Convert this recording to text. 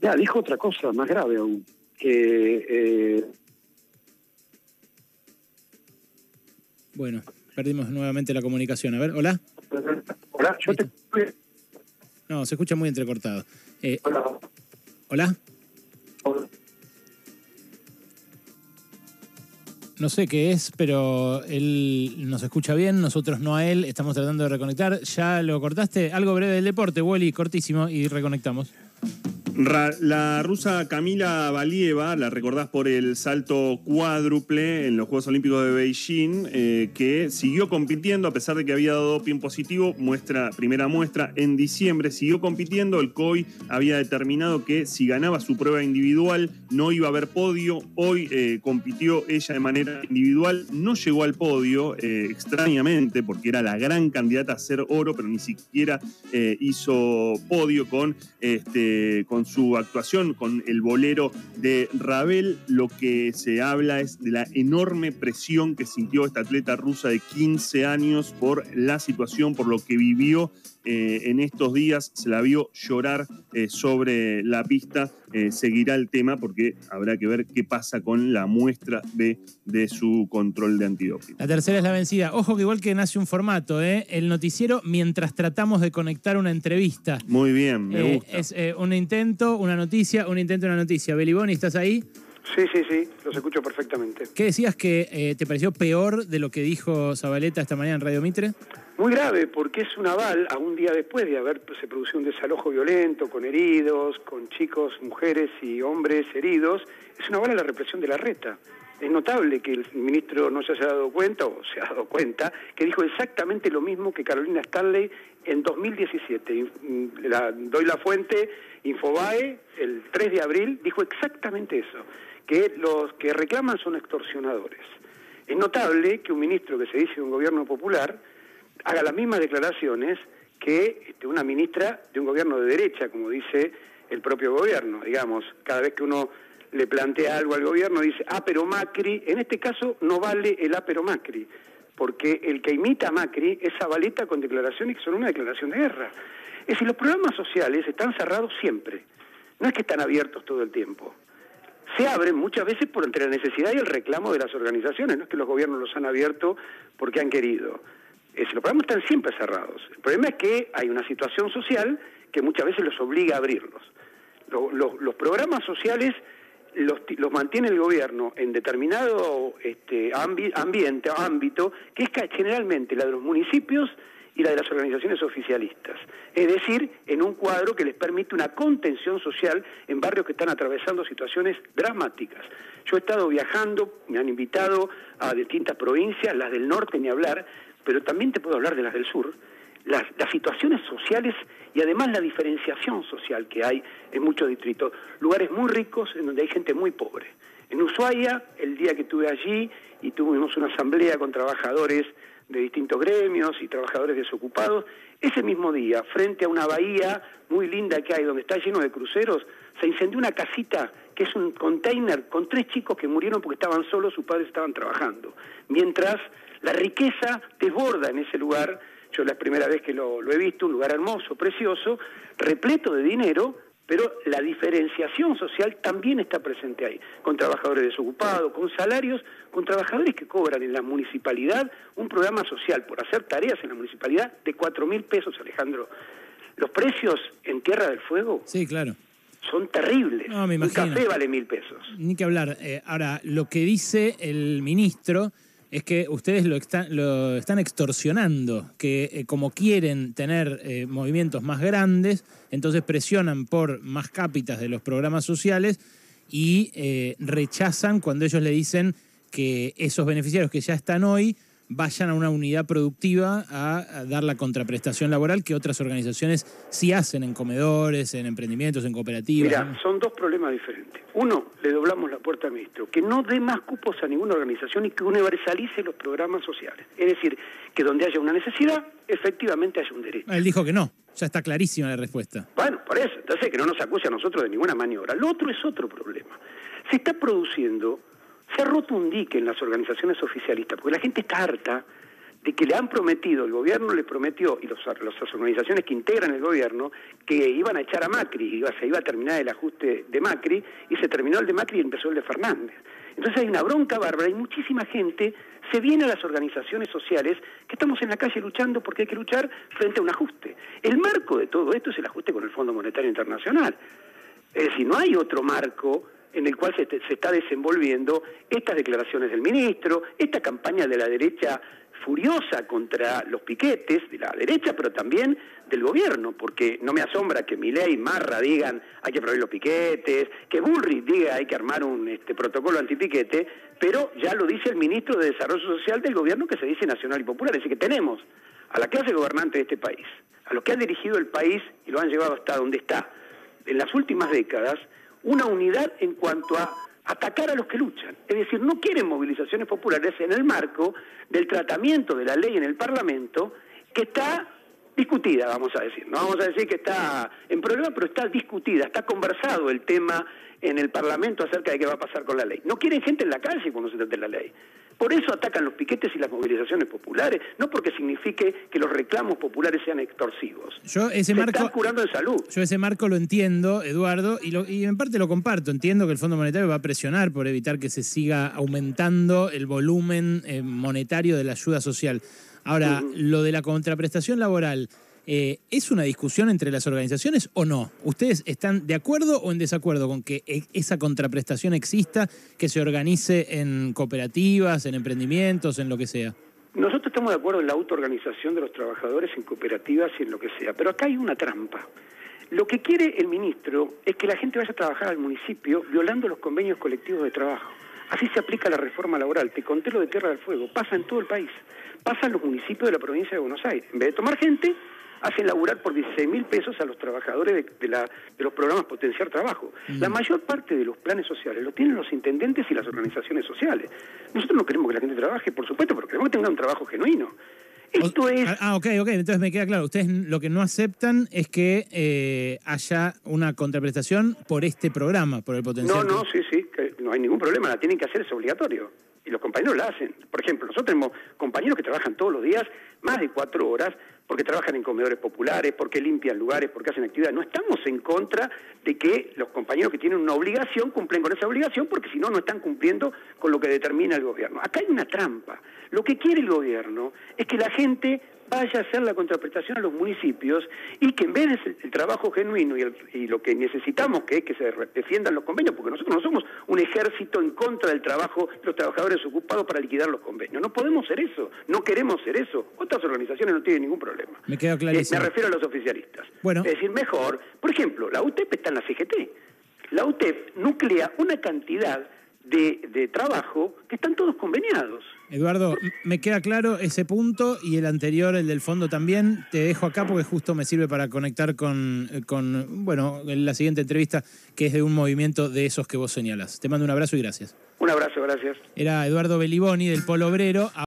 Ya, dijo otra cosa más grave aún, que... Eh, bueno, perdimos nuevamente la comunicación. A ver, hola. Hola, yo te... No, se escucha muy entrecortado. Eh, Hola. ¿Hola? No sé qué es, pero él nos escucha bien, nosotros no a él, estamos tratando de reconectar. ¿Ya lo cortaste? Algo breve del deporte, Wally, cortísimo, y reconectamos. La rusa Camila Valieva, la recordás por el salto cuádruple en los Juegos Olímpicos de Beijing, eh, que siguió compitiendo a pesar de que había dado doping positivo, muestra, primera muestra en diciembre, siguió compitiendo, el COI había determinado que si ganaba su prueba individual no iba a haber podio, hoy eh, compitió ella de manera individual, no llegó al podio, eh, extrañamente, porque era la gran candidata a hacer oro, pero ni siquiera hizo podio con, este, su actuación, con el bolero de Ravel. Lo que se habla es de la enorme presión que sintió esta atleta rusa de 15 años por la situación, por lo que vivió eh, en estos días. Se la vio llorar eh, sobre la pista. Eh, seguirá el tema porque habrá que ver qué pasa con la muestra B de su control de antidoping. La tercera es la vencida. Ojo que igual que nace un formato. El noticiero mientras tratamos de conectar una entrevista. Muy bien, me gusta. es un intento, una noticia, un intento, una noticia. Beliboni, ¿estás ahí? Sí, sí, sí, los escucho perfectamente. ¿Qué decías que eh, te pareció peor de lo que dijo Zabaleta esta mañana en Radio Mitre? Muy grave, porque es un aval a un día después de haber se producido un desalojo violento con heridos, con chicos, mujeres y hombres heridos, es un aval a la represión de la reta. Es notable que el ministro no se haya dado cuenta, o se ha dado cuenta, que dijo exactamente lo mismo que Carolina Stanley en 2017. Y, mm, la- doy la fuente, Infobae, el 3 de abril, dijo exactamente eso, que los que reclaman son extorsionadores. Es notable que un ministro que se dice de un gobierno popular haga las mismas declaraciones que este, una ministra de un gobierno de derecha, como dice el propio gobierno. Digamos, cada vez que uno le plantea algo al gobierno, dice, ah, pero Macri, en este caso no vale el ah, pero Macri, porque el que imita a Macri es Zabaleta con declaraciones que son una declaración de guerra. Es decir, los programas sociales están cerrados siempre, no es que están abiertos todo el tiempo se abren muchas veces por entre la necesidad y el reclamo de las organizaciones, no es que los gobiernos los han abierto porque han querido. Es, los programas están siempre cerrados. El problema es que hay una situación social que muchas veces los obliga a abrirlos. Lo- lo- los programas sociales los, los mantiene el gobierno en determinado este, ambi- ambiente, ámbito, que es generalmente la de los municipios y la de las organizaciones oficialistas. Es decir, en un cuadro que les permite una contención social en barrios que están atravesando situaciones dramáticas. Yo he estado viajando, me han invitado a distintas provincias, las del norte ni hablar, pero también te puedo hablar de las del sur, las, las situaciones sociales y además la diferenciación social que hay en muchos distritos. Lugares muy ricos en donde hay gente muy pobre. En Ushuaia, el día que estuve allí y tuvimos una asamblea con trabajadores de distintos gremios y trabajadores desocupados, ese mismo día, frente a una bahía muy linda que hay, donde está lleno de cruceros, se incendió una casita que es un container con tres chicos que murieron porque estaban solos, sus padres estaban trabajando. Mientras la riqueza desborda en ese lugar, yo la primera vez que lo, he visto, un lugar hermoso, precioso, repleto de dinero, pero la diferenciación social también está presente ahí, con trabajadores desocupados, con salarios, con trabajadores que cobran en la municipalidad un programa social por hacer tareas en la municipalidad de cuatro mil pesos, Alejandro. Los precios en Tierra del Fuego Sí, claro. son terribles. No, me un imagino. café vale mil pesos. Ni que hablar. Eh, ahora, lo que dice el ministro es que ustedes lo, lo están extorsionando, que eh, como quieren tener eh, movimientos más grandes, entonces presionan por más cápitas de los programas sociales y eh, rechazan cuando ellos le dicen que esos beneficiarios que ya están hoy vayan a una unidad productiva a, a dar la contraprestación laboral que otras organizaciones sí hacen en comedores, en emprendimientos, en cooperativas. Mira, ¿no? son dos problemas diferentes. Uno, le doblamos la puerta al ministro, que no dé más cupos a ninguna organización y que universalice los programas sociales. Es decir, que donde haya una necesidad, efectivamente haya un derecho. Él dijo que no, ya está clarísima la respuesta. Bueno, por eso, entonces que no nos acuse a nosotros de ninguna maniobra. Lo otro es otro problema. Se está produciendo, se ha roto un dique en las organizaciones oficialistas, porque la gente está harta de que le han prometido, el gobierno le prometió, y los, las organizaciones que integran el gobierno, que iban a echar a Macri, iba, se iba a terminar el ajuste de Macri, y se terminó el de Macri y empezó el de Fernández. Entonces hay una bronca bárbara y muchísima gente se viene a las organizaciones sociales que estamos en la calle luchando porque hay que luchar frente a un ajuste. El marco de todo esto es el ajuste con el Fondo Monetario Internacional. Es decir, no hay otro marco en el cual se, se, está desenvolviendo estas declaraciones del ministro, esta campaña de la derecha furiosa contra los piquetes de la derecha, pero también del gobierno, porque no me asombra que Milei y Marra digan hay que prohibir los piquetes, que Bullrich diga hay que armar un este, protocolo antipiquete, pero ya lo dice el ministro de Desarrollo Social del gobierno que se dice nacional y popular, es decir, que tenemos a la clase gobernante de este país, a los que han dirigido el país y lo han llevado hasta donde está, en las últimas décadas, una unidad en cuanto a atacar a los que luchan. Es decir, no quieren movilizaciones populares en el marco del tratamiento de la ley en el Parlamento que está discutida, vamos a decir. No vamos a decir que está en problema, pero está discutida, está conversado el tema en el Parlamento acerca de qué va a pasar con la ley. No quieren gente en la calle cuando se trate la ley. Por eso atacan los piquetes y las movilizaciones populares, no porque signifique que los reclamos populares sean extorsivos. Yo ese se marco, están curando en salud. Yo ese marco lo entiendo, Eduardo, y, lo, y en parte lo comparto. Entiendo que el Fondo Monetario va a presionar por evitar que se siga aumentando el volumen eh, monetario de la ayuda social. Ahora, uh -huh. lo de la contraprestación laboral, eh, ¿Es una discusión entre las organizaciones o no? ¿Ustedes están de acuerdo o en desacuerdo con que e, esa contraprestación exista, que se organice en cooperativas, en emprendimientos, en lo que sea? Nosotros estamos de acuerdo en la autoorganización de los trabajadores en cooperativas y en lo que sea, pero acá hay una trampa. Lo que quiere el ministro es que la gente vaya a trabajar al municipio violando los convenios colectivos de trabajo. Así se aplica la reforma laboral. Te conté lo de Tierra del Fuego. Pasa en todo el país. Pasa en los municipios de la provincia de Buenos Aires. En vez de tomar gente, hacen laburar por 16 mil pesos a los trabajadores de, de, la, de, los programas Potenciar Trabajo. Mm. La mayor parte de los planes sociales lo tienen los intendentes y las organizaciones sociales. Nosotros no queremos que la gente trabaje, por supuesto, pero queremos que tenga un trabajo genuino. Esto es... Ah, ok, ok, entonces me queda claro. Ustedes lo que no aceptan es que eh, haya una contraprestación por este programa, por el potencial. No, no, sí, sí, no hay ningún problema, la tienen que hacer, es obligatorio. Y los compañeros la hacen. Por ejemplo, nosotros tenemos compañeros que trabajan todos los días más de cuatro horas porque trabajan en comedores populares, porque limpian lugares, porque hacen actividades. No estamos en contra de que los compañeros que tienen una obligación cumplen con esa obligación, porque si no, no están cumpliendo con lo que determina el gobierno. Acá hay una trampa. Lo que quiere el gobierno es que la gente vaya a hacer la contraprestación a los municipios y que en vez de el trabajo genuino y, el, y, lo que necesitamos que es que se defiendan los convenios, porque nosotros no somos un ejército en contra del trabajo de los trabajadores ocupados para liquidar los convenios. No podemos ser eso, no queremos ser eso. Otras organizaciones no tienen ningún problema. Me queda clarísimo. Eh, me refiero a los oficialistas. Bueno. Es decir, mejor, por ejemplo, la UTEP está en la CGT. La UTEP nuclea una cantidad de, de, trabajo que están todos conveniados. Eduardo, me queda claro ese punto y el anterior, el del fondo también. Te dejo acá porque justo me sirve para conectar con, con bueno, la siguiente entrevista que es de un movimiento de esos que vos señalas. Te mando un abrazo y gracias. Un abrazo, gracias. Era Eduardo Beliboni del Polo Obrero.